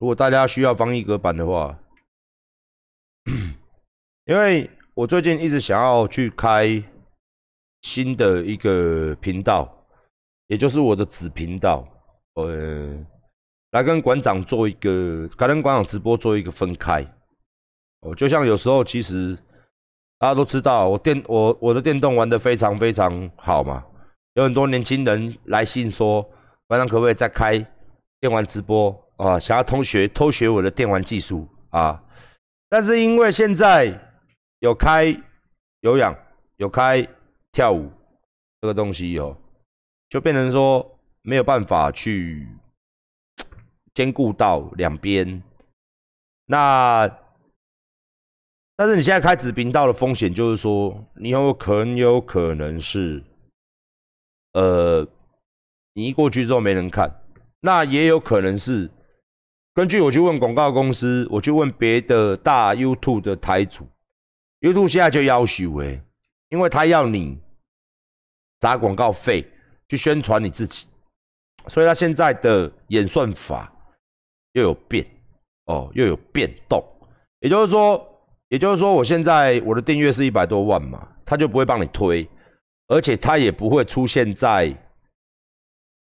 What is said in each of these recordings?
如果大家需要方一格板的话，因为我最近一直想要去开新的一个频道，也就是我的子频道，呃，来跟馆长做一个，跟馆长直播做一个分开。哦，就像有时候其实大家都知道，我电我我的电动玩的非常非常好嘛，有很多年轻人来信说，馆长可不可以再开电玩直播啊？想要偷学偷学我的电玩技术啊？但是因为现在有开有氧有开跳舞这个东西哦，就变成说没有办法去兼顾到两边，那。但是你现在开子频道的风险就是说，你有很有可能是，呃，你一过去之后没人看，那也有可能是，根据我去问广告公司，我去问别的大 YouTube 的台主，YouTube 现在就要求哎，因为他要你砸广告费去宣传你自己，所以他现在的演算法又有变哦，又有变动，也就是说。也就是说，我现在我的订阅是一百多万嘛，他就不会帮你推，而且他也不会出现在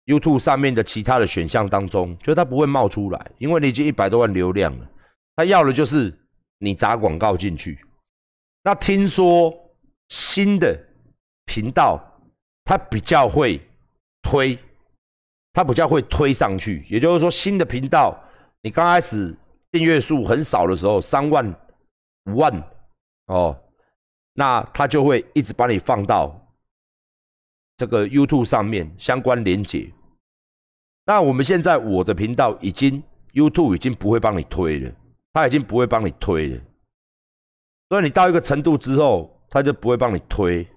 YouTube 上面的其他的选项当中，就它不会冒出来，因为你已经一百多万流量了，他要的就是你砸广告进去。那听说新的频道，他比较会推，他比较会推上去。也就是说，新的频道，你刚开始订阅数很少的时候，三万。五万哦，那他就会一直把你放到这个 YouTube 上面相关连接。那我们现在我的频道已经 YouTube 已经不会帮你推了，他已经不会帮你推了。所以你到一个程度之后，他就不会帮你推。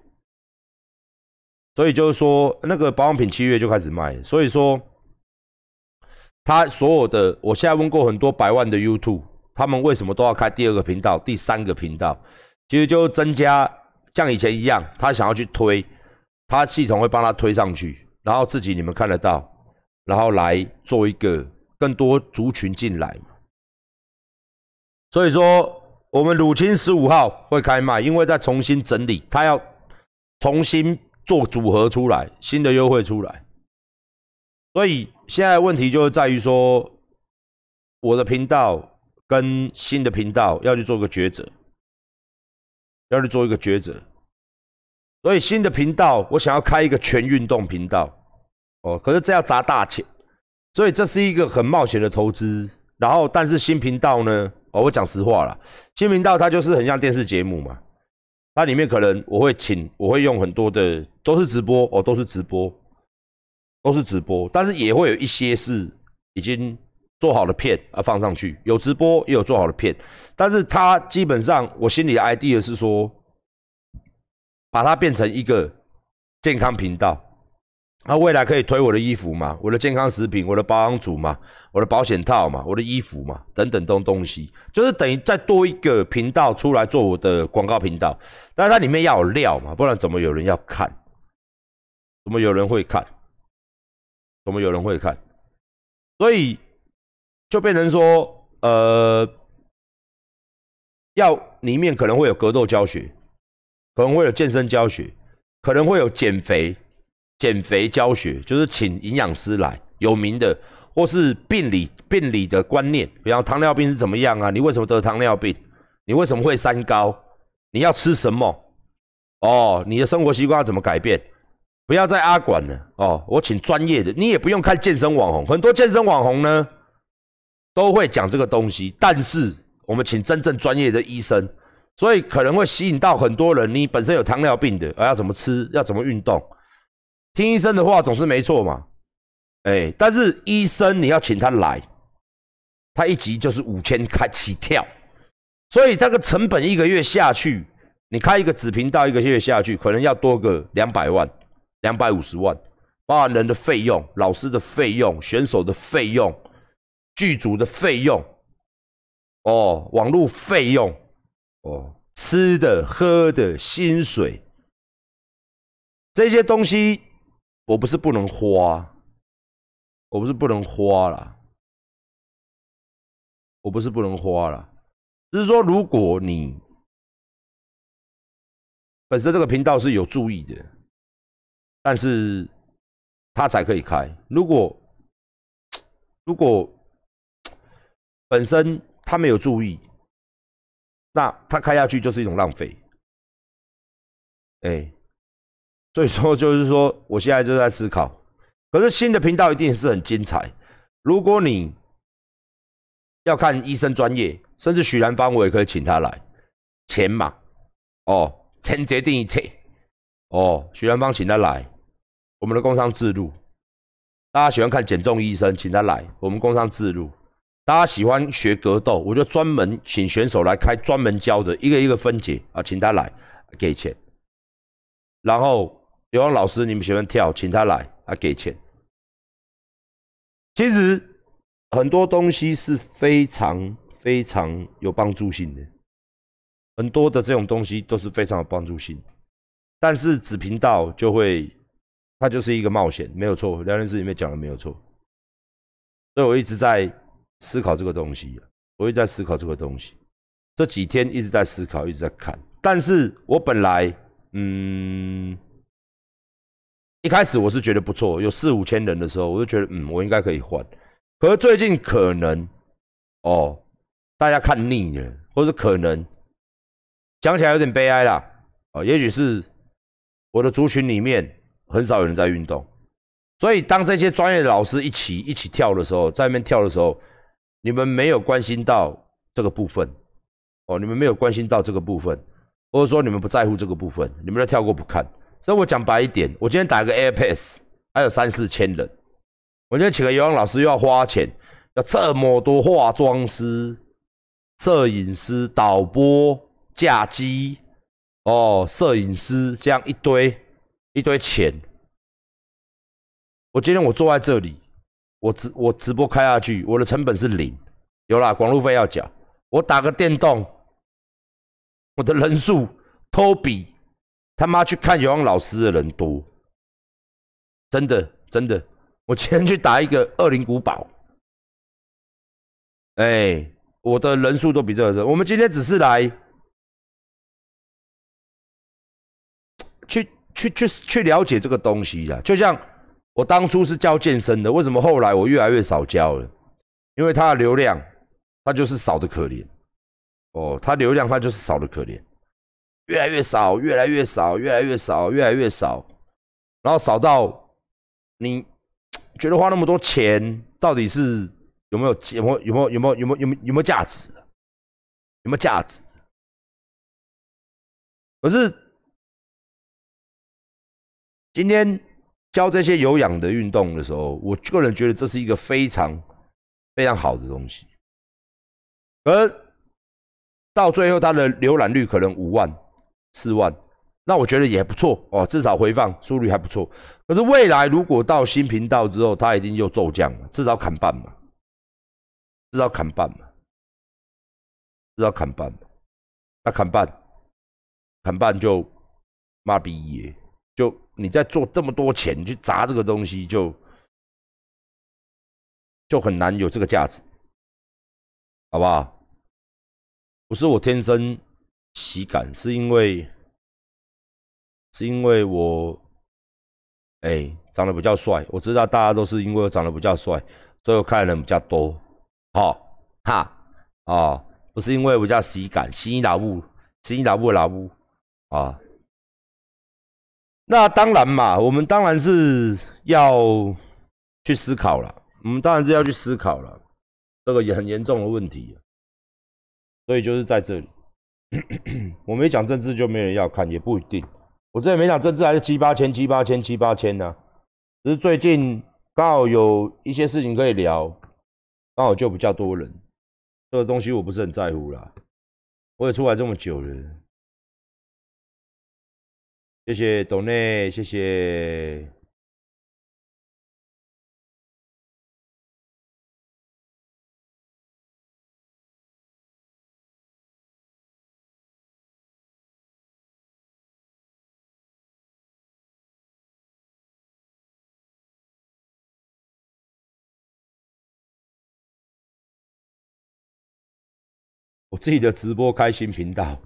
所以就是说，那个保养品七月就开始卖。所以说，他所有的，我现在问过很多百万的 YouTube。他们为什么都要开第二个频道、第三个频道？其实就增加像以前一样，他想要去推，他系统会帮他推上去，然后自己你们看得到，然后来做一个更多族群进来。所以说，我们乳清十五号会开卖，因为在重新整理，他要重新做组合出来，新的优惠出来。所以现在问题就是在于说，我的频道。跟新的频道要去做个抉择，要去做一个抉择。所以新的频道，我想要开一个全运动频道，哦，可是这要砸大钱，所以这是一个很冒险的投资。然后，但是新频道呢，哦，我讲实话了，新频道它就是很像电视节目嘛，它里面可能我会请，我会用很多的都是直播，哦，都是直播，都是直播，但是也会有一些是已经。做好的片啊放上去，有直播也有做好的片，但是它基本上我心里的 idea 是说，把它变成一个健康频道，那未来可以推我的衣服嘛，我的健康食品，我的保养组嘛，我的保险套嘛，我的衣服嘛，等等东东西，就是等于再多一个频道出来做我的广告频道，但是它里面要有料嘛，不然怎么有人要看？怎么有人会看？怎么有人会看？所以。就变成说，呃，要里面可能会有格斗教学，可能会有健身教学，可能会有减肥减肥教学，就是请营养师来，有名的，或是病理病理的观念，比方糖尿病是怎么样啊？你为什么得糖尿病？你为什么会三高？你要吃什么？哦，你的生活习惯要怎么改变？不要再阿管了哦，我请专业的，你也不用看健身网红，很多健身网红呢。都会讲这个东西，但是我们请真正专业的医生，所以可能会吸引到很多人。你本身有糖尿病的，而要怎么吃，要怎么运动，听医生的话总是没错嘛。哎，但是医生你要请他来，他一集就是五千开起跳，所以这个成本一个月下去，你开一个子频道一个月下去，可能要多个两百万、两百五十万，包含人的费用、老师的费用、选手的费用。剧组的费用，哦，网络费用，哦，吃的喝的薪水，这些东西我不是不能花，我不是不能花啦，我不是不能花了，只是说如果你本身这个频道是有注意的，但是它才可以开。如果如果本身他没有注意，那他开下去就是一种浪费。哎，所以说就是说，我现在就在思考。可是新的频道一定是很精彩。如果你要看医生专业，甚至许兰芳，我也可以请他来。钱嘛，哦。钱决定一切哦，许兰芳请他来，我们的工商自录。大家喜欢看减重医生，请他来，我们工商自录。大家喜欢学格斗，我就专门请选手来开专门教的，一个一个分解啊，请他来给钱。然后有王老师，你们喜欢跳，请他来啊，给钱。其实很多东西是非常非常有帮助性的。很多的这种东西都是非常有帮助性，但是子频道就会，它就是一个冒险，没有错。聊天室里面讲的没有错，所以我一直在思考这个东西，我一直在思考这个东西。这几天一直在思考，一直在看。但是我本来，嗯，一开始我是觉得不错，有四五千人的时候，我就觉得，嗯，我应该可以换。可是最近可能，哦，大家看腻了，或者可能。讲起来有点悲哀啦，啊，也许是我的族群里面很少有人在运动，所以当这些专业的老师一起一起跳的时候，在那边跳的时候，你们没有关心到这个部分，哦，你们没有关心到这个部分，或者说你们不在乎这个部分，你们都跳过不看。所以我讲白一点，我今天打个 AirPass，还有三四千人，我今天请个游泳老师又要花钱，要这么多化妆师、摄影师、导播。架机哦，摄影师这样一堆一堆钱。我今天我坐在这里，我直我直播开下去，我的成本是零，有啦，广路费要缴。我打个电动，我的人数都比他妈去看游泳老师的人多，真的真的。我今天去打一个二零古堡，哎，我的人数都比这个人。我们今天只是来。去去去去了解这个东西呀，就像我当初是教健身的，为什么后来我越来越少教了？因为它的流量，它就是少的可怜。哦，它流量它就是少的可怜，越来越少，越来越少，越来越少，越来越少，然后少到你觉得花那么多钱，到底是有没有有没有有没有有没有有没有有没有价值？有没有价值？可是。今天教这些有氧的运动的时候，我个人觉得这是一个非常非常好的东西。而到最后，它的浏览率可能五万、四万，那我觉得也不错哦，至少回放速率还不错。可是未来如果到新频道之后，它一定又骤降了，至少砍半嘛，至少砍半嘛，至少砍半嘛。那砍半，砍半就妈逼耶！就你在做这么多钱去砸这个东西，就就很难有这个价值，好不好？不是我天生喜感，是因为是因为我哎长得比较帅。我知道大家都是因为我长得比较帅，所以我看的人比较多。好哈啊，不是因为我叫喜感，喜老布，喜老布老布啊。那当然嘛，我们当然是要去思考了。我们当然是要去思考了，这个也很严重的问题。所以就是在这里，我没讲政治就没人要看，也不一定。我这里没讲政治，还是七八千、七八千、七八千呢。只是最近刚好有一些事情可以聊，刚好就比较多人。这个东西我不是很在乎啦。我也出来这么久了。谢谢董内，谢谢。我自己的直播开心频道，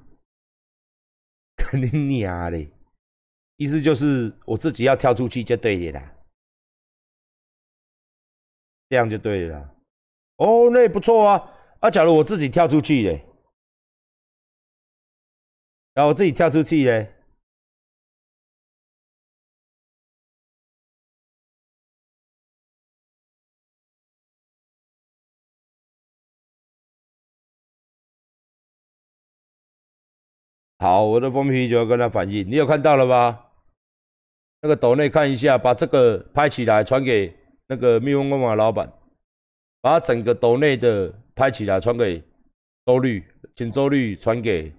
肯定你啊嘞！意思就是我自己要跳出去就对了啦，这样就对了。哦，那也不错啊。啊，假如我自己跳出去嘞，然后我自己跳出去嘞。好，我的封皮就要跟他反应，你有看到了吗？那个斗内看一下，把这个拍起来传给那个蜜蜂工坊老板，把整个斗内的拍起来传给周律，请周律传给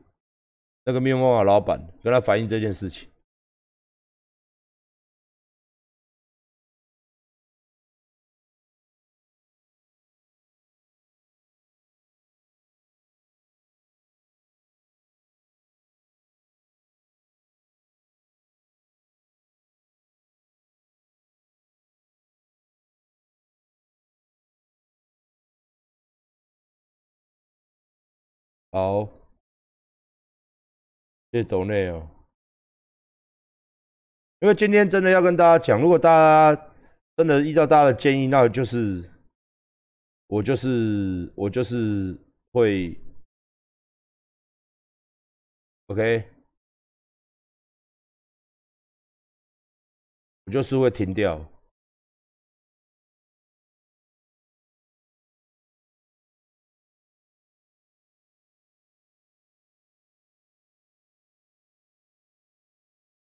那个蜜蜂工坊老板，跟他反映这件事情。好，谢谢董内哦。因为今天真的要跟大家讲，如果大家真的依照大家的建议，那就是我就是我就是会，OK，我就是会停掉。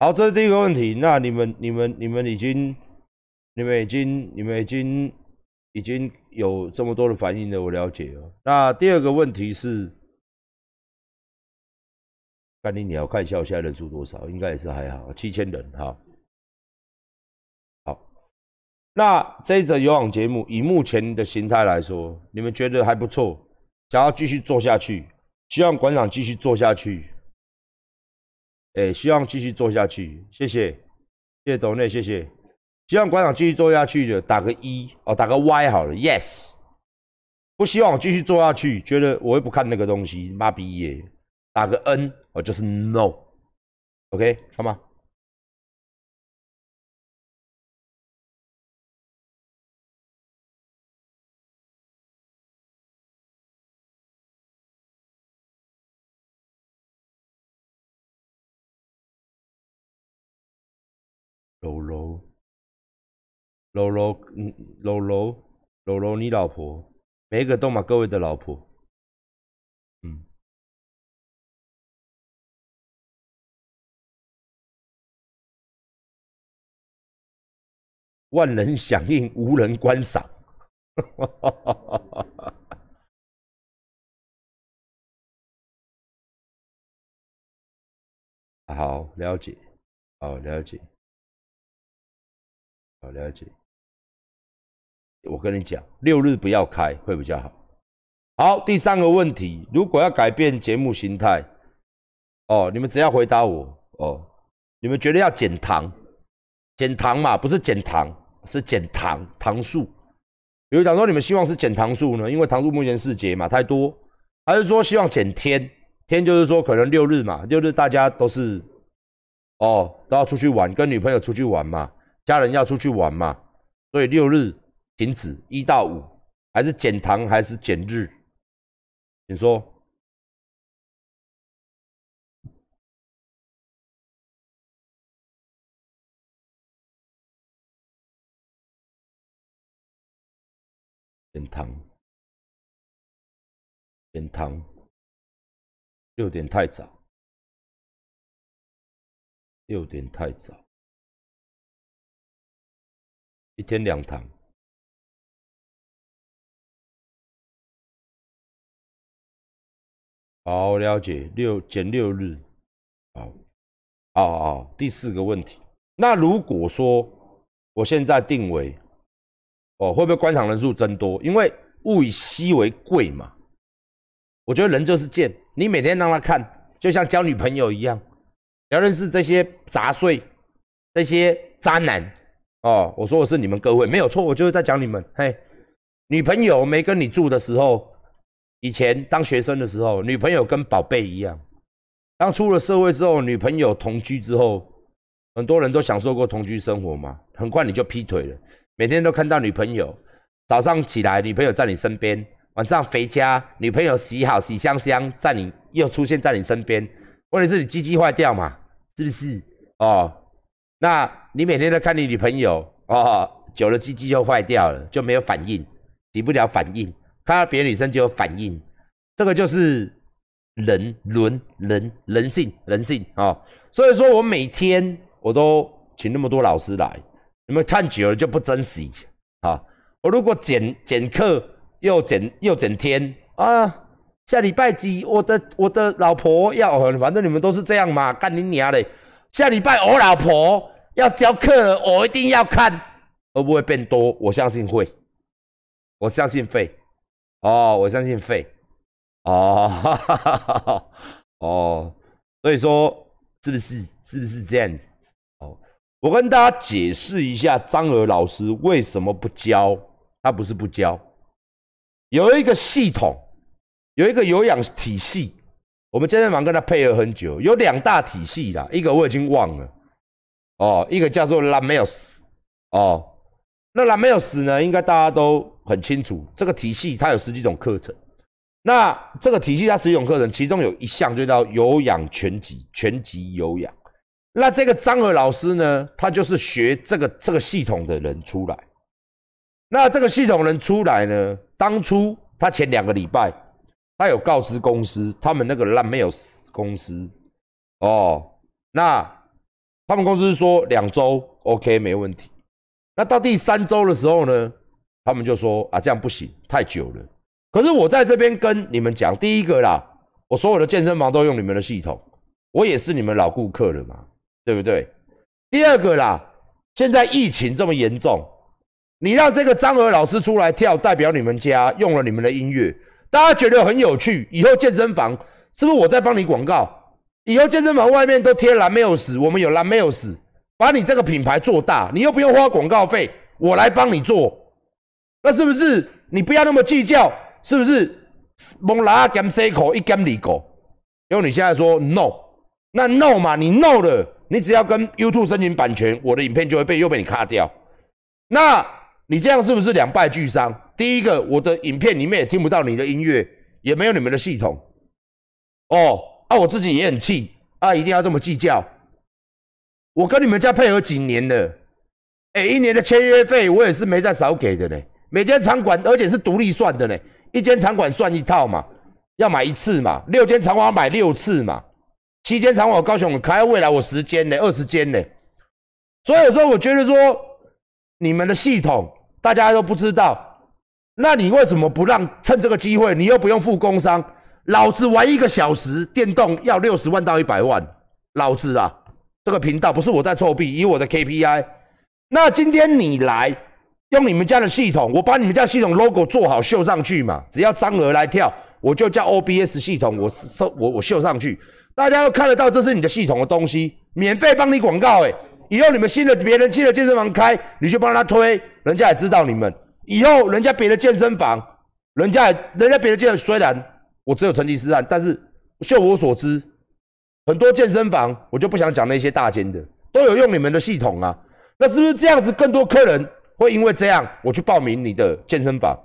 好，这是第一个问题。那你们、你们、你们已经、你们已经、你们已经、已经有这么多的反应了，我了解了。那第二个问题是，甘宁，你要看一下我现在人数多少？应该也是还好，七千人。哈。好，那这一则有氧节目以目前的形态来说，你们觉得还不错，想要继续做下去，希望馆长继续做下去。哎，希望继续做下去，谢谢，谢谢董内，谢谢。希望馆长继续做下去的，打个一哦，打个 Y 好了，Yes。不希望我继续做下去，觉得我又不看那个东西，妈逼耶，打个 N 哦，就是 No。OK，好吗？柔柔，柔柔，嗯，柔柔，柔柔，你老婆，每一个都嘛各位的老婆，嗯，万人响应，无人观赏，好了解，好了解。好了解，我跟你讲，六日不要开会比较好。好，第三个问题，如果要改变节目形态，哦，你们只要回答我哦，你们觉得要减糖，减糖嘛，不是减糖，是减糖糖数。比如讲说，你们希望是减糖数呢？因为糖数目前四节嘛，太多，还是说希望减天？天就是说可能六日嘛，六日大家都是哦，都要出去玩，跟女朋友出去玩嘛。家人要出去玩嘛，所以六日停止一到五，还是减糖还是减日？你说。减糖，减糖，六点太早，六点太早。一天两堂，好了解。六减六日，好，好好。第四个问题，那如果说我现在定为，哦，会不会观场人数增多？因为物以稀为贵嘛。我觉得人就是贱，你每天让他看，就像交女朋友一样，要认识这些杂碎，这些渣男。哦，我说我是你们各位没有错，我就是在讲你们。嘿，女朋友没跟你住的时候，以前当学生的时候，女朋友跟宝贝一样。当出了社会之后，女朋友同居之后，很多人都享受过同居生活嘛。很快你就劈腿了，每天都看到女朋友，早上起来女朋友在你身边，晚上回家女朋友洗好洗香香，在你又出现在你身边。问题是你鸡鸡坏掉嘛？是不是？哦，那你每天都看你女朋友哦，久了鸡鸡就坏掉了，就没有反应，起不了反应，看到别的女生就有反应，这个就是人伦人人性人性啊。所以说我每天我都请那么多老师来，你们看久了就不珍惜啊。我如果减减课又减又减天啊。下礼拜几，我的我的老婆要，反正你们都是这样嘛，干你娘嘞！下礼拜我老婆要教课，我一定要看，会不会变多？我相信会，我相信会，哦，我相信会，哦，哈哈哈哈哦，所以说是不是是不是这样子？哦，我跟大家解释一下，张娥老师为什么不教？他不是不教，有一个系统。有一个有氧体系，我们健身房跟他配合很久，有两大体系啦，一个我已经忘了，哦，一个叫做 Lameos，哦，那 Lameos 呢，应该大家都很清楚，这个体系它有十几种课程，那这个体系它十几种课程，其中有一项就叫有氧拳击，拳击有氧，那这个张娥老师呢，他就是学这个这个系统的人出来，那这个系统人出来呢，当初他前两个礼拜。他有告知公司，他们那个烂没有死公司哦。那他们公司说两周 OK 没问题。那到第三周的时候呢，他们就说啊这样不行，太久了。可是我在这边跟你们讲，第一个啦，我所有的健身房都用你们的系统，我也是你们老顾客了嘛，对不对？第二个啦，现在疫情这么严重，你让这个张娥老师出来跳，代表你们家用了你们的音乐。大家觉得很有趣，以后健身房是不是我在帮你广告？以后健身房外面都贴蓝没有死，我们有蓝没有死，把你这个品牌做大，你又不用花广告费，我来帮你做，那是不是？你不要那么计较，是不是？蒙拉减 C 口一减里口，因为你现在说 no，那 no 嘛，你 no 了，你只要跟 YouTube 申请版权，我的影片就会被又被你卡掉，那你这样是不是两败俱伤？第一个，我的影片里面也听不到你的音乐，也没有你们的系统。哦，啊，我自己也很气啊，一定要这么计较。我跟你们家配合几年了，哎，一年的签约费我也是没再少给的呢。每间场馆，而且是独立算的呢，一间场馆算一套嘛，要买一次嘛，六间场馆买六次嘛，七间场馆高雄开，未来我十间呢，二十间呢。所以有时候我觉得说，你们的系统大家都不知道。那你为什么不让趁这个机会？你又不用付工伤，老子玩一个小时电动要六十万到一百万，老子啊，这个频道不是我在作弊，以我的 KPI。那今天你来用你们家的系统，我把你们家系统 logo 做好秀上去嘛，只要张娥来跳，我就叫 OBS 系统，我收我我秀上去，大家都看得到这是你的系统的东西，免费帮你广告哎，以后你们新的别人新的健身房开，你就帮他推，人家也知道你们。以后人家别的健身房，人家人家别的健身虽然我只有成吉思汗，但是就我所知，很多健身房我就不想讲那些大间的，都有用你们的系统啊。那是不是这样子，更多客人会因为这样我去报名你的健身房？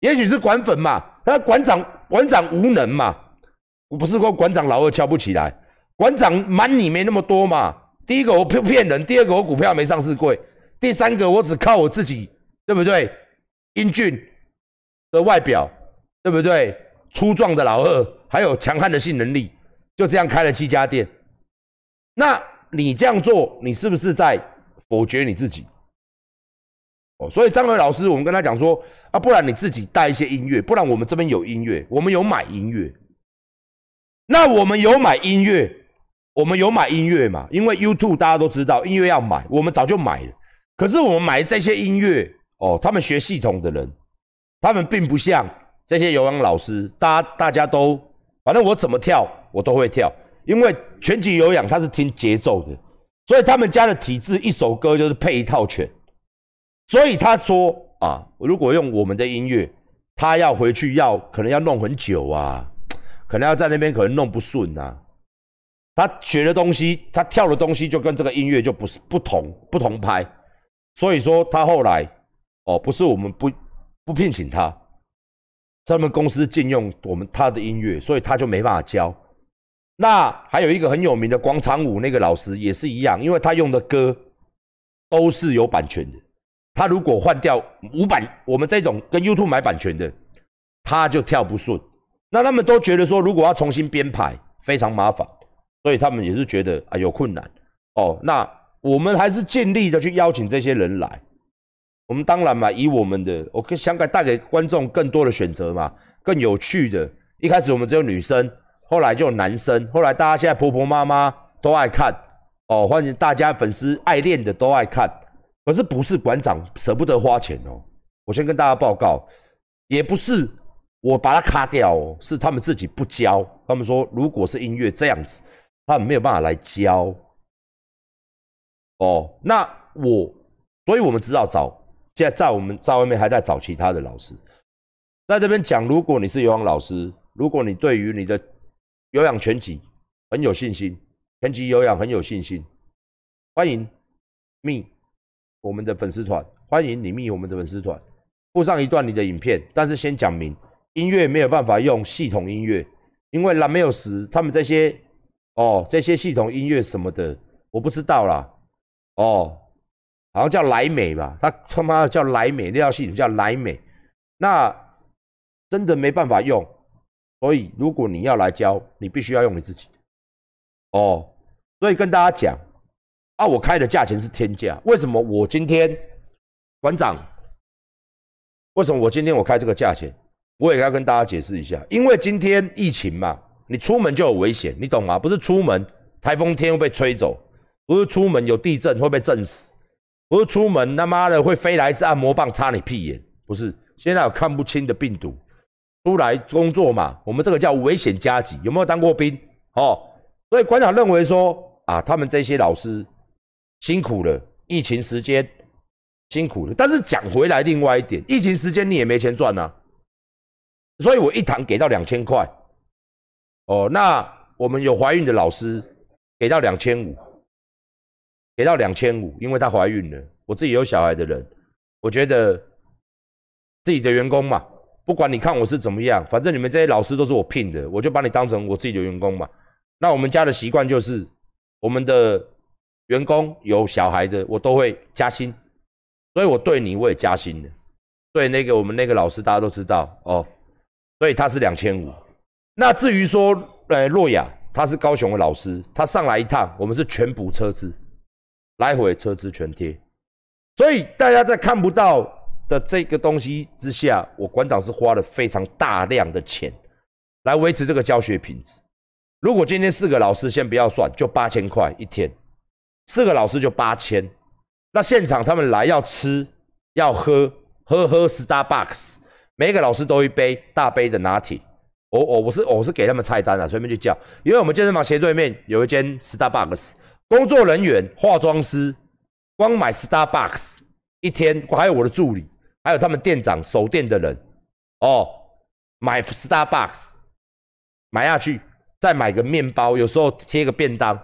也许是馆粉嘛，那馆长馆长无能嘛，我不是说馆长老二敲不起来，馆长瞒你没那么多嘛。第一个我骗骗人，第二个我股票没上市贵，第三个我只靠我自己。对不对？英俊的外表，对不对？粗壮的老二，还有强悍的性能力，就这样开了七家店。那你这样做，你是不是在否决你自己？哦，所以张伟老师，我们跟他讲说啊，不然你自己带一些音乐，不然我们这边有音乐，我们有买音乐。那我们有买音乐，我们有买音乐嘛？因为 YouTube 大家都知道，音乐要买，我们早就买了。可是我们买这些音乐。哦，他们学系统的人，他们并不像这些有氧老师，大家大家都，反正我怎么跳我都会跳，因为拳击有氧他是听节奏的，所以他们家的体质一首歌就是配一套拳，所以他说啊，如果用我们的音乐，他要回去要可能要弄很久啊，可能要在那边可能弄不顺啊。他学的东西，他跳的东西就跟这个音乐就不是不同不同拍，所以说他后来哦，不是我们不不聘请他，他们公司禁用我们他的音乐，所以他就没办法教。那还有一个很有名的广场舞那个老师也是一样，因为他用的歌都是有版权的。他如果换掉无版，我们这种跟 YouTube 买版权的，他就跳不顺。那他们都觉得说，如果要重新编排，非常麻烦，所以他们也是觉得啊有困难。哦，那我们还是尽力的去邀请这些人来。我们当然嘛，以我们的，我想给带给观众更多的选择嘛，更有趣的。一开始我们只有女生。后来就有男生，后来大家现在婆婆妈妈都爱看哦，欢迎大家粉丝爱练的都爱看，可是不是馆长舍不得花钱哦。我先跟大家报告，也不是我把它卡掉哦，是他们自己不教。他们说如果是音乐这样子，他们没有办法来教。哦，那我，所以我们只好找，现在在我们在外面还在找其他的老师，在这边讲，如果你是游泳老师，如果你对于你的有氧拳击很有信心，拳击有氧很有信心，欢迎密我们的粉丝团，欢迎你密我们的粉丝团，附上一段你的影片，但是先讲明音乐没有办法用系统音乐，因为蓝没有时他们这些哦这些系统音乐什么的我不知道啦，哦，好像叫莱美吧，他他妈的叫莱美那套系统叫莱美，那真的没办法用。所以，如果你要来教，你必须要用你自己的哦。所以跟大家讲啊，我开的价钱是天价。为什么我今天馆长？为什么我今天我开这个价钱？我也要跟大家解释一下。因为今天疫情嘛，你出门就有危险，你懂吗？不是出门台风天会被吹走，不是出门有地震会被震死，不是出门他妈的会飞来一支按摩棒插你屁眼，不是。现在有看不清的病毒。出来工作嘛，我们这个叫危险加急。有没有当过兵？哦，所以馆长认为说啊，他们这些老师辛苦了，疫情时间辛苦了。但是讲回来，另外一点，疫情时间你也没钱赚呐，所以我一堂给到两千块。哦，那我们有怀孕的老师给到两千五，给到两千五，因为她怀孕了。我自己有小孩的人，我觉得自己的员工嘛。不管你看我是怎么样，反正你们这些老师都是我聘的，我就把你当成我自己的员工嘛。那我们家的习惯就是，我们的员工有小孩的，我都会加薪，所以我对你我也加薪的。对那个我们那个老师，大家都知道哦，所以他是两千五。那至于说，呃，洛雅他是高雄的老师，他上来一趟，我们是全补车资，来回车资全贴，所以大家在看不到。的这个东西之下，我馆长是花了非常大量的钱来维持这个教学品质。如果今天四个老师先不要算，就八千块一天，四个老师就八千。那现场他们来要吃要喝，喝喝 Starbucks，每个老师都一杯大杯的拿铁。我我我是我是给他们菜单啊，随便去叫。因为我们健身房斜对面有一间 Starbucks，工作人员、化妆师光买 Starbucks 一天，还有我的助理。还有他们店长守店的人，哦，买 Starbucks 买下去，再买个面包，有时候贴个便当，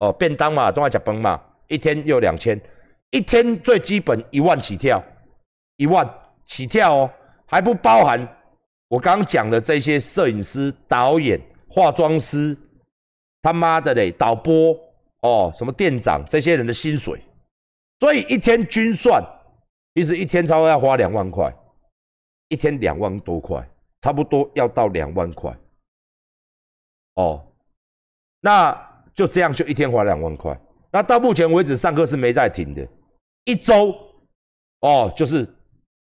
哦，便当嘛，都要讲崩嘛，一天又两千，一天最基本一万起跳，一万起跳哦，还不包含我刚刚讲的这些摄影师、导演、化妆师，他妈的嘞，导播哦，什么店长这些人的薪水，所以一天均算。其实一天差不多要花两万块，一天两万多块，差不多要到两万块。哦，那就这样，就一天花两万块。那到目前为止，上课是没在停的，一周哦，就是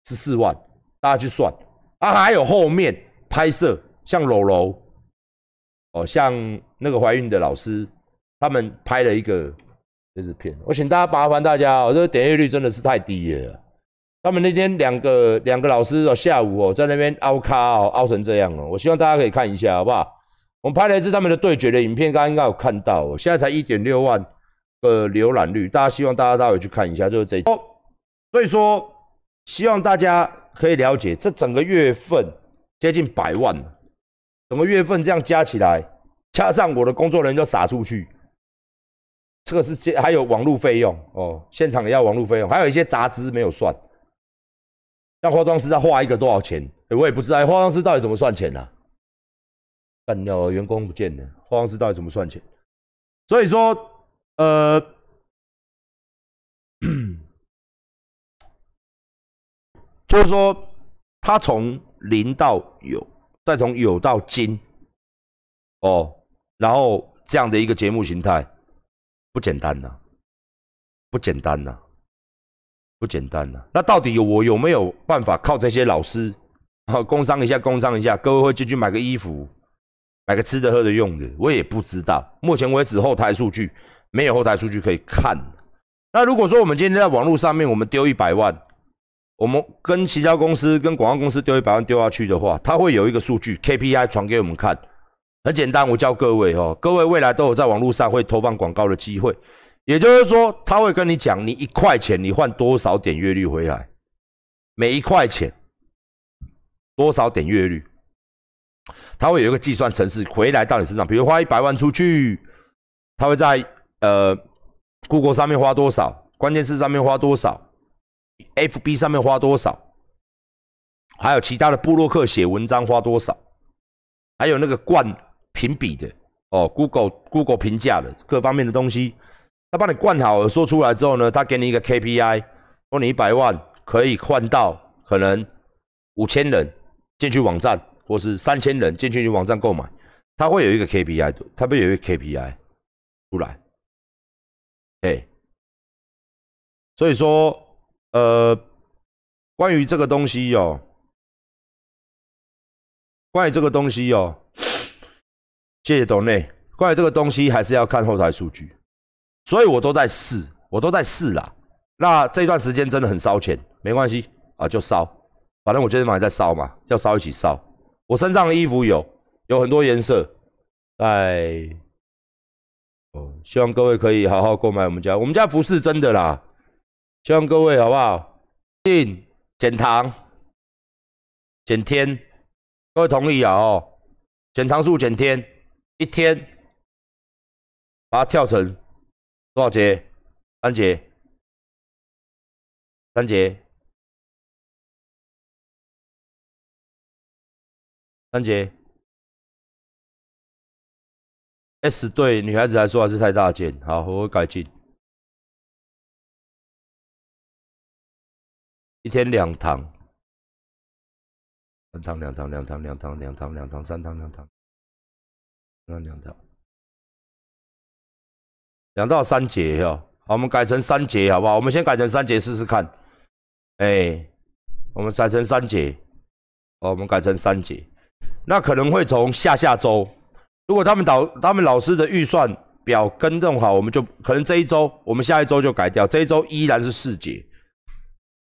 十四万，大家去算。啊，还有后面拍摄，像柔柔，哦，像那个怀孕的老师，他们拍了一个这是片。我请大家麻烦大家哦，这个点阅率真的是太低了。他们那天两个两个老师哦，下午哦在那边凹咖哦，凹成这样哦。我希望大家可以看一下，好不好？我们拍了一次他们的对决的影片，刚刚应该有看到哦。现在才一点六万个浏览率，大家希望大家待会去看一下，就是这一。所以说，希望大家可以了解，这整个月份接近百万，整个月份这样加起来，加上我的工作人员就撒出去，这个是还有网络费用哦，现场也要网络费用，还有一些杂支没有算。像化妆师他画一个多少钱？我也不知道，化妆师到底怎么算钱呢？干掉员工不见了，化妆师到底怎么算钱？所以说，呃，就是说，他从零到有，再从有到精，哦，然后这样的一个节目形态，不简单呐，不简单呐，不简单呐。那到底有我有没有办法靠这些老师啊，工商一下，工商一下，各位会进去买个衣服？买个吃的、喝的、用的，我也不知道。目前为止，后台数据没有后台数据可以看。那如果说我们今天在网络上面，我们丢一百万，我们跟其他公司、跟广告公司丢一百万丢下去的话，它会有一个数据 KPI 传给我们看。很简单，我教各位哦，各位未来都有在网络上会投放广告的机会。也就是说，他会跟你讲，你一块钱你换多少点阅率回来，每一块钱多少点阅率。他会有一个计算程式回来到你身上，比如花一百万出去，他会在呃，Google 上面花多少，关键词上面花多少，FB 上面花多少，还有其他的布洛克写文章花多少，还有那个冠评比的哦，Google Google 评价的各方面的东西，他帮你灌好了，说出来之后呢，他给你一个 KPI，说你一百万可以换到可能五千人进去网站。或是三千人进去你网站购买，他会有一个 KPI 的，他会有一个 KPI 出来，哎，所以说，呃，关于这个东西哦，关于这个东西哦，谢谢董内，关于这个东西还是要看后台数据，所以我都在试，我都在试啦。那这段时间真的很烧钱，没关系啊，就烧，反正我今天晚上在烧嘛，要烧一起烧。我身上的衣服有有很多颜色，在哦，希望各位可以好好购买我们家，我们家服饰真的啦，希望各位好不好？进减糖减天，各位同意啊哦，减糖数减天，一天把它跳成多少节？三节，三节。三节，S 对女孩子来说还是太大件，好，我会改进。一天两堂，三堂两堂两堂两堂两堂两堂三堂两堂，那两条，两到三节哦。好，我们改成三节好不好？我们先改成三节试试看。哎，我们改成三节，哦，我们改成三节。那可能会从下下周，如果他们导他们老师的预算表跟弄好，我们就可能这一周，我们下一周就改掉。这一周依然是四节。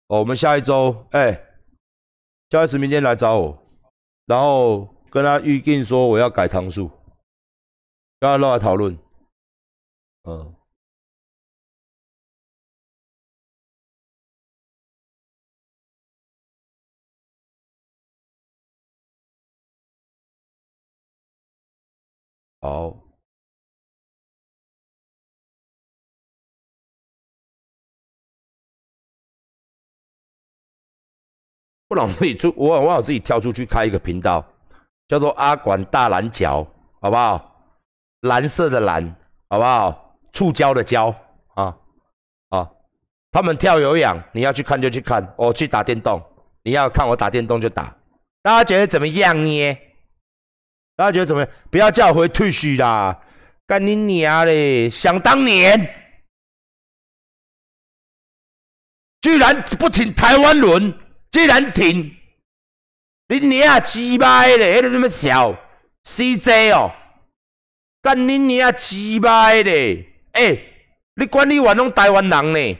哦，我们下一周，哎，焦 S 明天来找我，然后跟他预定说我要改堂数，跟他来讨论。嗯。好，不然我自己出，我我我自己跳出去开一个频道，叫做阿管大蓝角，好不好？蓝色的蓝，好不好？触礁的礁啊啊！他们跳有氧，你要去看就去看，我去打电动，你要看我打电动就打，大家觉得怎么样呢？大家觉得怎么样？不要叫我回退休啦！干你娘嘞！想当年，居然不挺台湾轮，居然挺你娘鸡掰嘞！那什么小 CJ 哦，干你娘鸡掰嘞！哎，你管理员拢台湾人呢？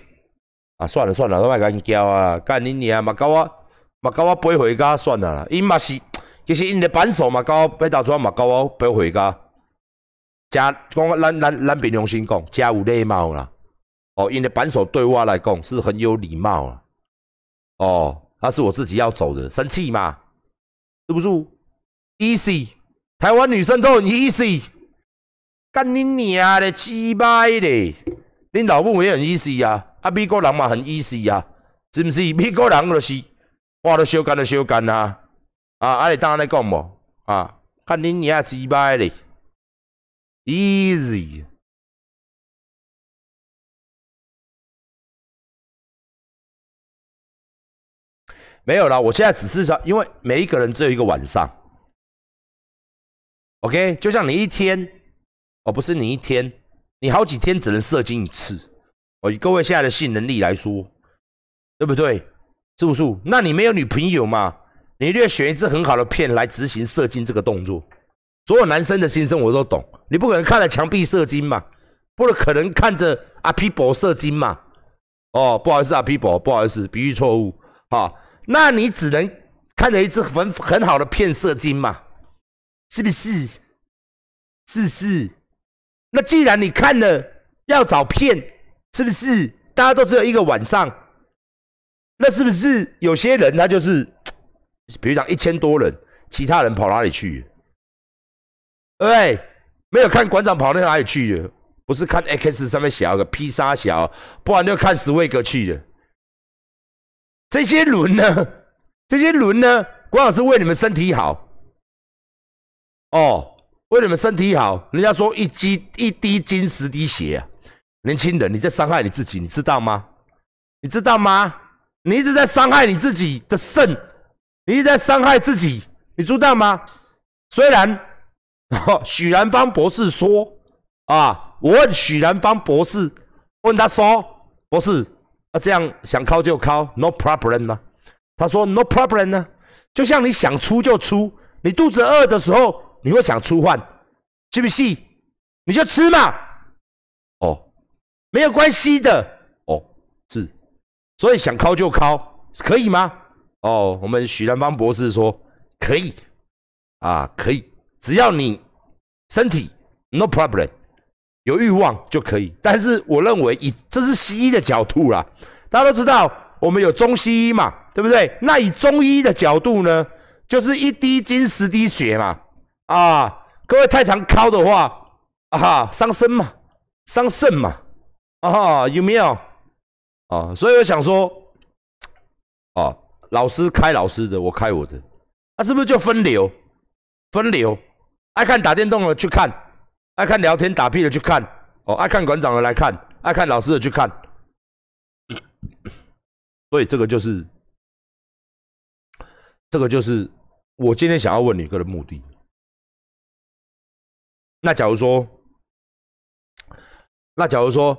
啊，算了算了，都莫跟叫啊！干你娘嘛，搞我嘛搞我背回家算了啦，伊嘛是。其实因的扳手嘛，高北大庄嘛，高我不要回家。加讲咱咱咱凭良心讲，加有礼貌啦。哦，因的扳手对我来讲是很有礼貌啊。哦，他是我自己要走的，生气嘛？是不是？easy，台湾女生都很 easy，干你娘的鸡掰嘞！你老母也很 easy 啊，啊美国人嘛很 easy 啊，是不是？美国人就是话都小干就小干啊，啊，啊你当然来讲无啊，干你娘鸡掰的，easy。没有啦，我现在只是说，因为每一个人只有一个晚上，OK，就像你一天，哦，不是你一天，你好几天只能射精一次，哦，以各位现在的性能力来说，对不对？是不是？那你没有女朋友嘛？你一定要选一支很好的片来执行射精这个动作。所有男生的心声我都懂，你不可能看着墙壁射精嘛，不可能看着阿皮博射精嘛。哦，不好意思，阿皮博，不好意思，比喻错误，哈。那你只能看着一支很很好的片射精嘛，是不是？是不是？那既然你看了要找片，是不是？大家都只有一个晚上，那是不是有些人他就是，比如讲一千多人，其他人跑哪里去？对不对？没有看馆长跑到哪里去了？不是看 X 上面写个披萨小，不然就看十位哥去了。这些轮呢？这些轮呢？郭老师为你们身体好哦，为你们身体好。人家说一滴一滴精十滴血啊，年轻人你在伤害你自己，你知道吗？你知道吗？你一直在伤害你自己的肾，你一直在伤害自己，你知道吗？虽然 许兰芳博士说啊，我问许兰芳博士，问他说，博士。这样想敲就敲，no problem 吗？他说 no problem 呢，就像你想出就出，你肚子饿的时候，你会想出汗，是不是？你就吃嘛。哦，没有关系的。哦，是，所以想敲就敲，可以吗？哦，我们许兰芳博士说可以，啊，可以，只要你身体 no problem。有欲望就可以，但是我认为以这是西医的角度啦，大家都知道我们有中西医嘛，对不对？那以中医的角度呢，就是一滴精十滴血嘛，啊，各位太常敲的话，啊哈，伤身嘛，伤肾嘛，啊哈，有没有？啊，所以我想说，啊，老师开老师的，我开我的，那是不是就分流？分流，爱看打电动的去看。爱看聊天打屁的去看哦，爱看馆长的来看，爱看老师的去看，所以这个就是，这个就是我今天想要问你个的目的。那假如说，那假如说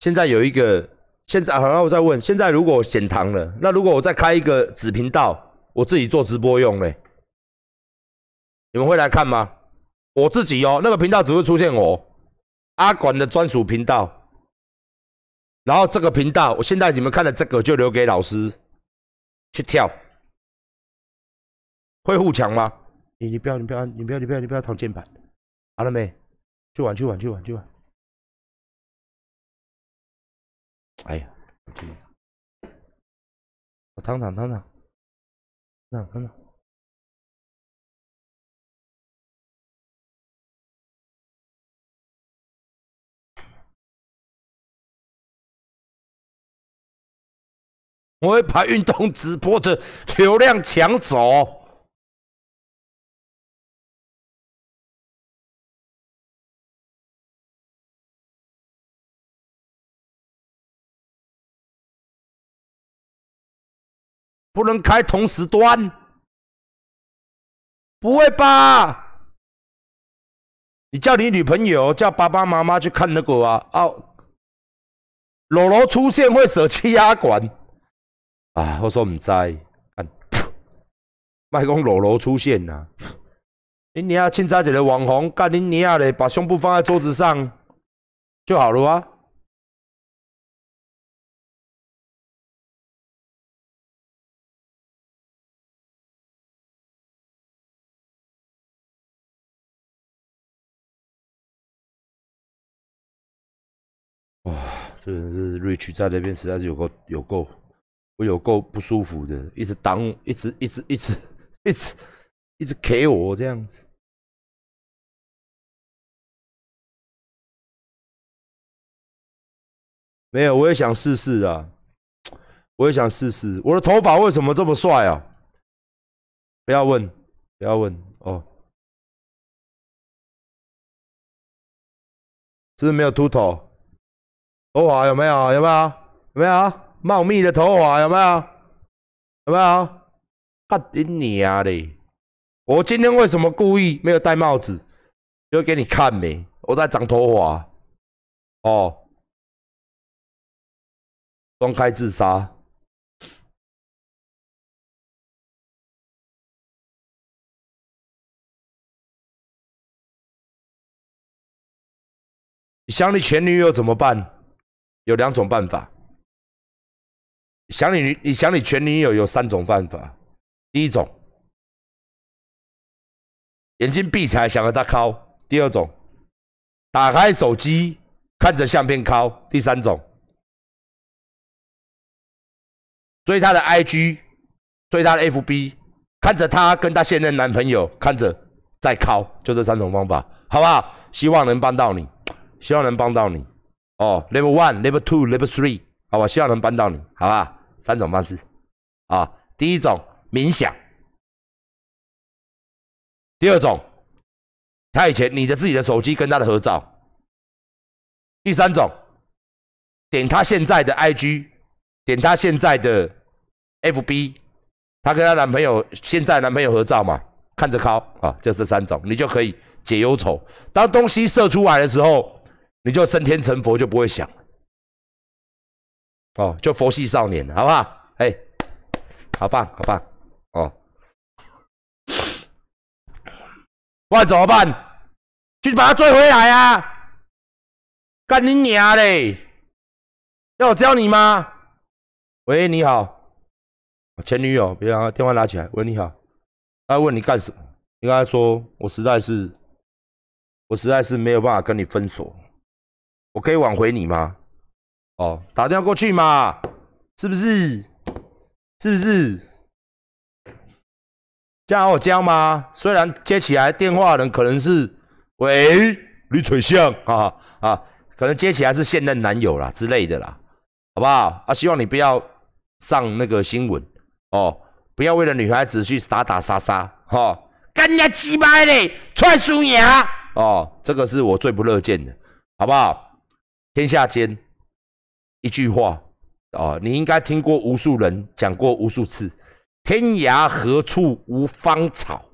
现在有一个，现在好，那我再问，现在如果减糖了，那如果我再开一个子频道，我自己做直播用嘞，你们会来看吗？我自己哦，那个频道只会出现我阿管的专属频道，然后这个频道，我现在你们看的这个就留给老师去跳，会互抢吗？你你不要你不要你不要你不要你不要躺键盘，好了没？去玩去玩去玩去玩。哎呀，我躺躺躺躺，躺躺躺。我会把运动直播的流量抢走，不能开同时端，不会吧？你叫你女朋友叫爸爸妈妈去看那个啊？哦，裸裸出现会舍弃压管。啊！我说唔知，看，麦讲裸裸出现呐！你你要凊彩一个网红，干你你啊嘞，把胸部放在桌子上就好了啊！哇，这个人是 Rich 在那边，实在是有够有够。我有够不舒服的，一直挡，一直一直一直 一直一直 K 我这样子。没有，我也想试试啊！我也想试试，我的头发为什么这么帅啊？不要问，不要问哦。是不是没有秃头？头发有没有？有没有？有没有？茂密的头发有没有？有没有？干你啊嘞！我今天为什么故意没有戴帽子？就给你看没？我在长头发哦。公开自杀。想你前女友怎么办？有两种办法。想你，你想你前女友有三种办法。第一种，眼睛闭起来想和她敲；第二种，打开手机看着相片敲；第三种，追她的 IG，追她的 FB，看着她跟她现任男朋友看着再敲，就这三种方法，好不好？希望能帮到你。希望能帮到你哦，Level One、Level Two、Level Three，好吧，希望能帮到你，好吧？三种方式啊，第一种冥想，第二种他以前你的自己的手机跟他的合照，第三种点他现在的 IG，点他现在的 FB，他跟他男朋友现在男朋友合照嘛，看着靠啊，就这三种，你就可以解忧愁。当东西射出来的时候。你就升天成佛就不会想哦，就佛系少年，好不好？哎，好棒，好棒，哦，不然怎么办？去把他追回来啊！干你娘嘞！要我教你吗？喂，你好，前女友，别让电话拿起来。喂，你好，他问你干什么？你跟他说，我实在是，我实在是没有办法跟你分手。我可以挽回你吗？哦，打电话过去嘛，是不是？是不是？这样好教吗？虽然接起来电话的人可能是喂李垂相啊啊，可能接起来是现任男友啦之类的啦，好不好？啊，希望你不要上那个新闻哦，不要为了女孩子去打打杀杀哈，干人家鸡巴嘞，踹输牙哦，这个是我最不乐见的，好不好？天下间一句话啊，你应该听过无数人讲过无数次：天涯何处无芳草。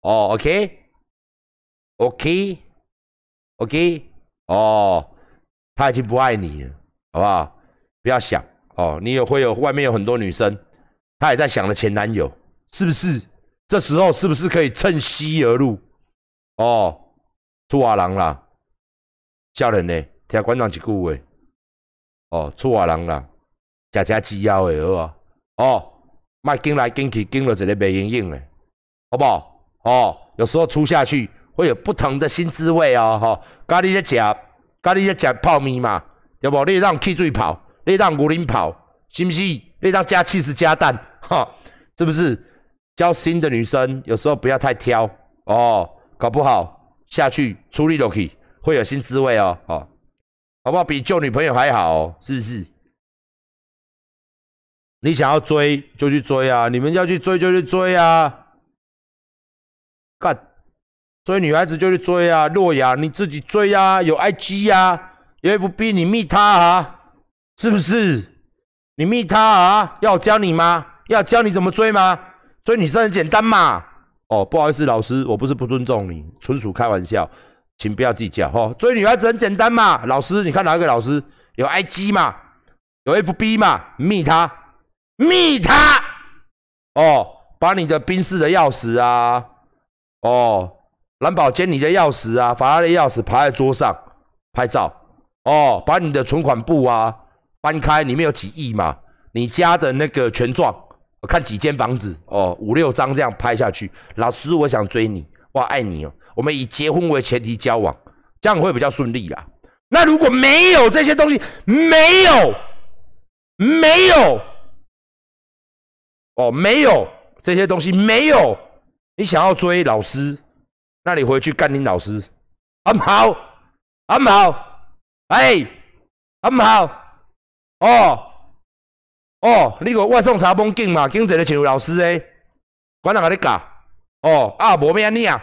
哦，OK，OK，OK，哦，他已经不爱你了，好不好？不要想哦，你也会有外面有很多女生，她也在想着前男友，是不是？这时候是不是可以趁虚而入？哦，出瓦郎啦，吓人呢。听馆长一句话，哦，出外人啦，食食鸡腰的好啊，哦，卖跟来跟去，跟了一个没营养的，好不好？哦，有时候出下去会有不同的新滋味哦，哈，咖喱在食，咖喱在食泡面嘛，对不？你让汽水泡，你让牛奶泡，是不是？你让加气势加蛋，哈，是不是？交新的女生有时候不要太挑哦，搞不好下去处理落去会有新滋味哦，哦。好不好？比救女朋友还好，是不是？你想要追就去追啊！你们要去追就去追啊！干，追女孩子就去追啊！洛阳你自己追啊！有 IG 呀，有 FB，你密他啊，是不是？你密他啊？要我教你吗？要教你怎么追吗？追女生很简单嘛！哦，不好意思，老师，我不是不尊重你，纯属开玩笑。请不要计较哈，追女孩子很简单嘛。老师，你看哪一个老师有 IG 嘛，有 FB 嘛，密他，密他，哦，把你的宾士的钥匙啊，哦，蓝宝坚尼的钥匙啊，法拉利钥匙排在桌上拍照，哦，把你的存款簿啊翻开，里面有几亿嘛，你家的那个权状，我看几间房子，哦，五六张这样拍下去。老师，我想追你，我爱你哦。我们以结婚为前提交往，这样会比较顺利啦。那如果没有这些东西，没有，没有，哦，没有这些东西，没有。你想要追老师，那你回去干你老师。阿好，阿好，哎，阿好，哦，哦，你个外送查崩紧嘛，紧坐咧像老师哎，管人甲你搞。哦，啊，无咩安尼啊，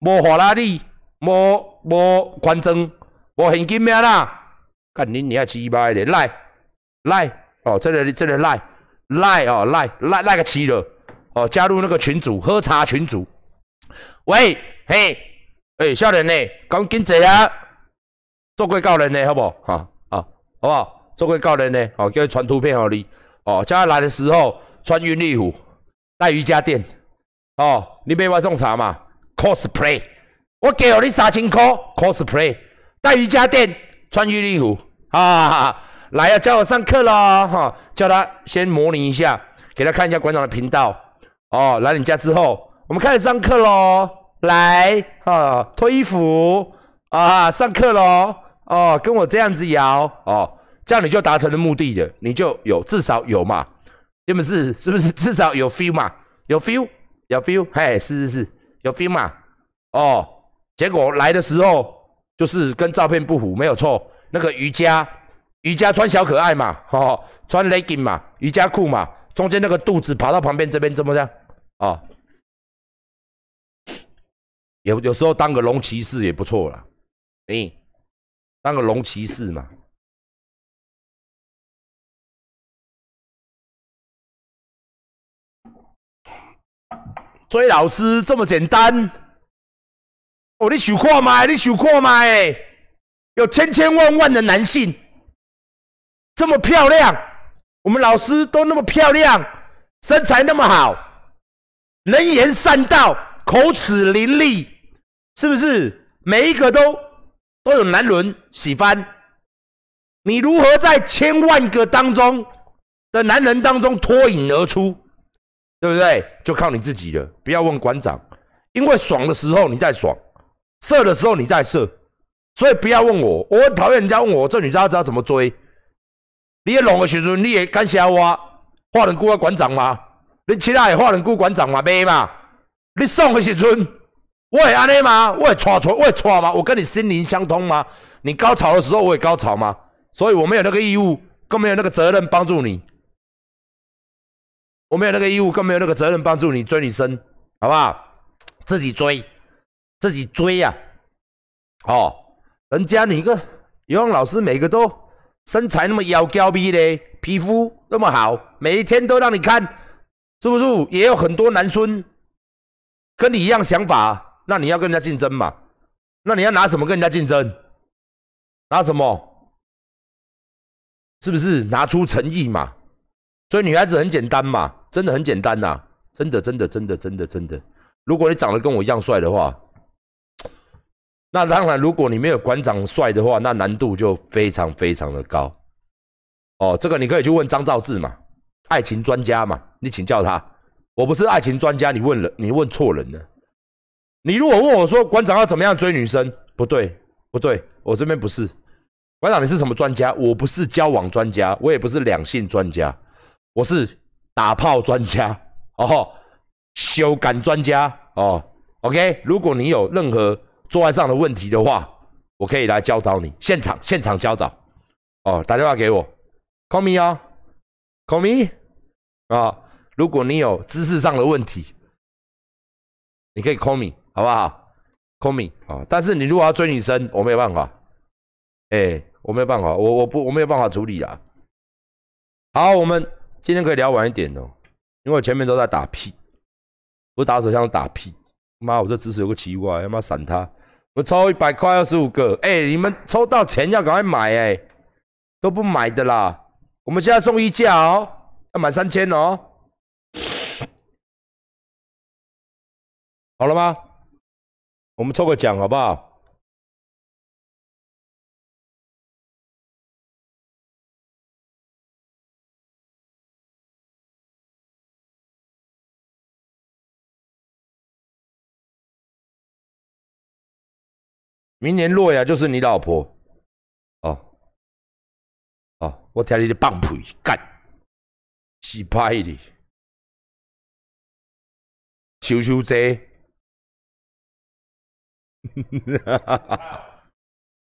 无法拉利，无无宽增，无现金咩啦？干你你还鸡巴的赖赖哦，这个这个赖赖哦赖赖赖个七了哦，加入那个群主喝茶群主。喂，嘿，哎，少年呢？讲紧坐啊，做过教练呢，好不？哈啊，好不好？做过教练呢，哦，叫传图片给你哦，叫他来的时候穿运力服，带瑜伽垫。哦，你买外送茶嘛？cosplay，我给了你三千块，cosplay，带瑜伽垫，穿浴衣服，哈啊，来呀，教我上课喽，哈，叫他先模拟一下，给他看一下馆长的频道，哦，来你家之后，我们开始上课喽，来，哈，脱衣服，啊，上课喽，哦，跟我这样子摇，哦，这样你就达成了目的的，你就有至少有嘛，是不是？是不是？至少有 feel 嘛？有 feel。有 feel，嘿，是是是，有 feel 嘛？哦，结果来的时候就是跟照片不符，没有错。那个瑜伽，瑜伽穿小可爱嘛，哦，穿 legging 嘛，瑜伽裤嘛，中间那个肚子跑到旁边这边怎么样？哦，有有时候当个龙骑士也不错啦，哎，当个龙骑士嘛。追老师这么简单？哦，你想看吗？你想看吗？有千千万万的男性这么漂亮，我们老师都那么漂亮，身材那么好，能言善道，口齿伶俐，是不是？每一个都都有男人喜欢。你如何在千万个当中的男人当中脱颖而出？对不对？就靠你自己了，不要问馆长，因为爽的时候你在爽，射的时候你在射，所以不要问我。我很讨厌人家问我，这女家知道怎么追？你也弄的时阵，你也敢笑我？华人顾馆长吗？你其他也华人顾馆长吗？没嘛？你送的时阵，我会安尼吗？我会错错，我会错吗？我跟你心灵相通吗？你高潮的时候我也高潮吗？所以我没有那个义务，更没有那个责任帮助你。我没有那个义务，更没有那个责任帮助你追女生，好不好？自己追，自己追呀！哦，人家你个游泳老师，每个都身材那么妖娇逼的，皮肤那么好，每一天都让你看，是不是？也有很多男生跟你一样想法，那你要跟人家竞争嘛？那你要拿什么跟人家竞争？拿什么？是不是拿出诚意嘛？所以女孩子很简单嘛，真的很简单呐，真的真的真的真的真的。如果你长得跟我一样帅的话，那当然，如果你没有馆长帅的话，那难度就非常非常的高。哦，这个你可以去问张兆志嘛，爱情专家嘛，你请教他。我不是爱情专家，你问了，你问错人了。你如果问我说馆长要怎么样追女生，不对不对，我这边不是。馆长你是什么专家？我不是交往专家，我也不是两性专家。我是打炮专家哦，修改专家哦，OK。如果你有任何做爱上的问题的话，我可以来教导你，现场现场教导哦。打电话给我，call me 啊，call me 啊。如果你有知识上的问题，你可以 call me 好不好？call me 啊。但是你如果要追女生，我没有办法，哎，我没有办法，我我不我没有办法处理啊。好，我们。今天可以聊晚一点哦，因为我前面都在打屁，不是打手枪打屁。妈，我这姿势有个奇怪，要不要闪他？我抽一百块二十五个，哎，你们抽到钱要赶快买哎，都不买的啦。我们现在送一价哦，要满三千哦。好了吗？我们抽个奖好不好？明年洛亚就是你老婆，哦，哦，我听你的棒腿干，气派的。求求这。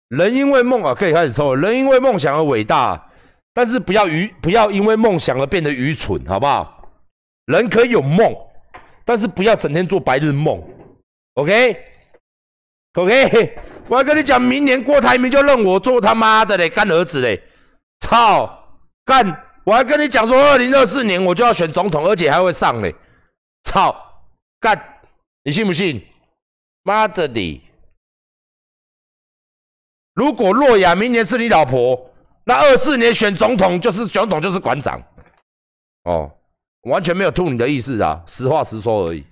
人因为梦啊，可以开始抽。人因为梦想而伟大，但是不要愚，不要因为梦想而变得愚蠢，好不好？人可以有梦，但是不要整天做白日梦。OK OK，我要跟你讲，明年郭台铭就认我做他妈的嘞干儿子嘞，操干！我还跟你讲说，二零二四年我就要选总统，而且还会上嘞，操干！你信不信？妈的你！如果洛亚明年是你老婆，那二四年选总统就是总统就是馆长，哦，完全没有吐你的意思啊，实话实说而已。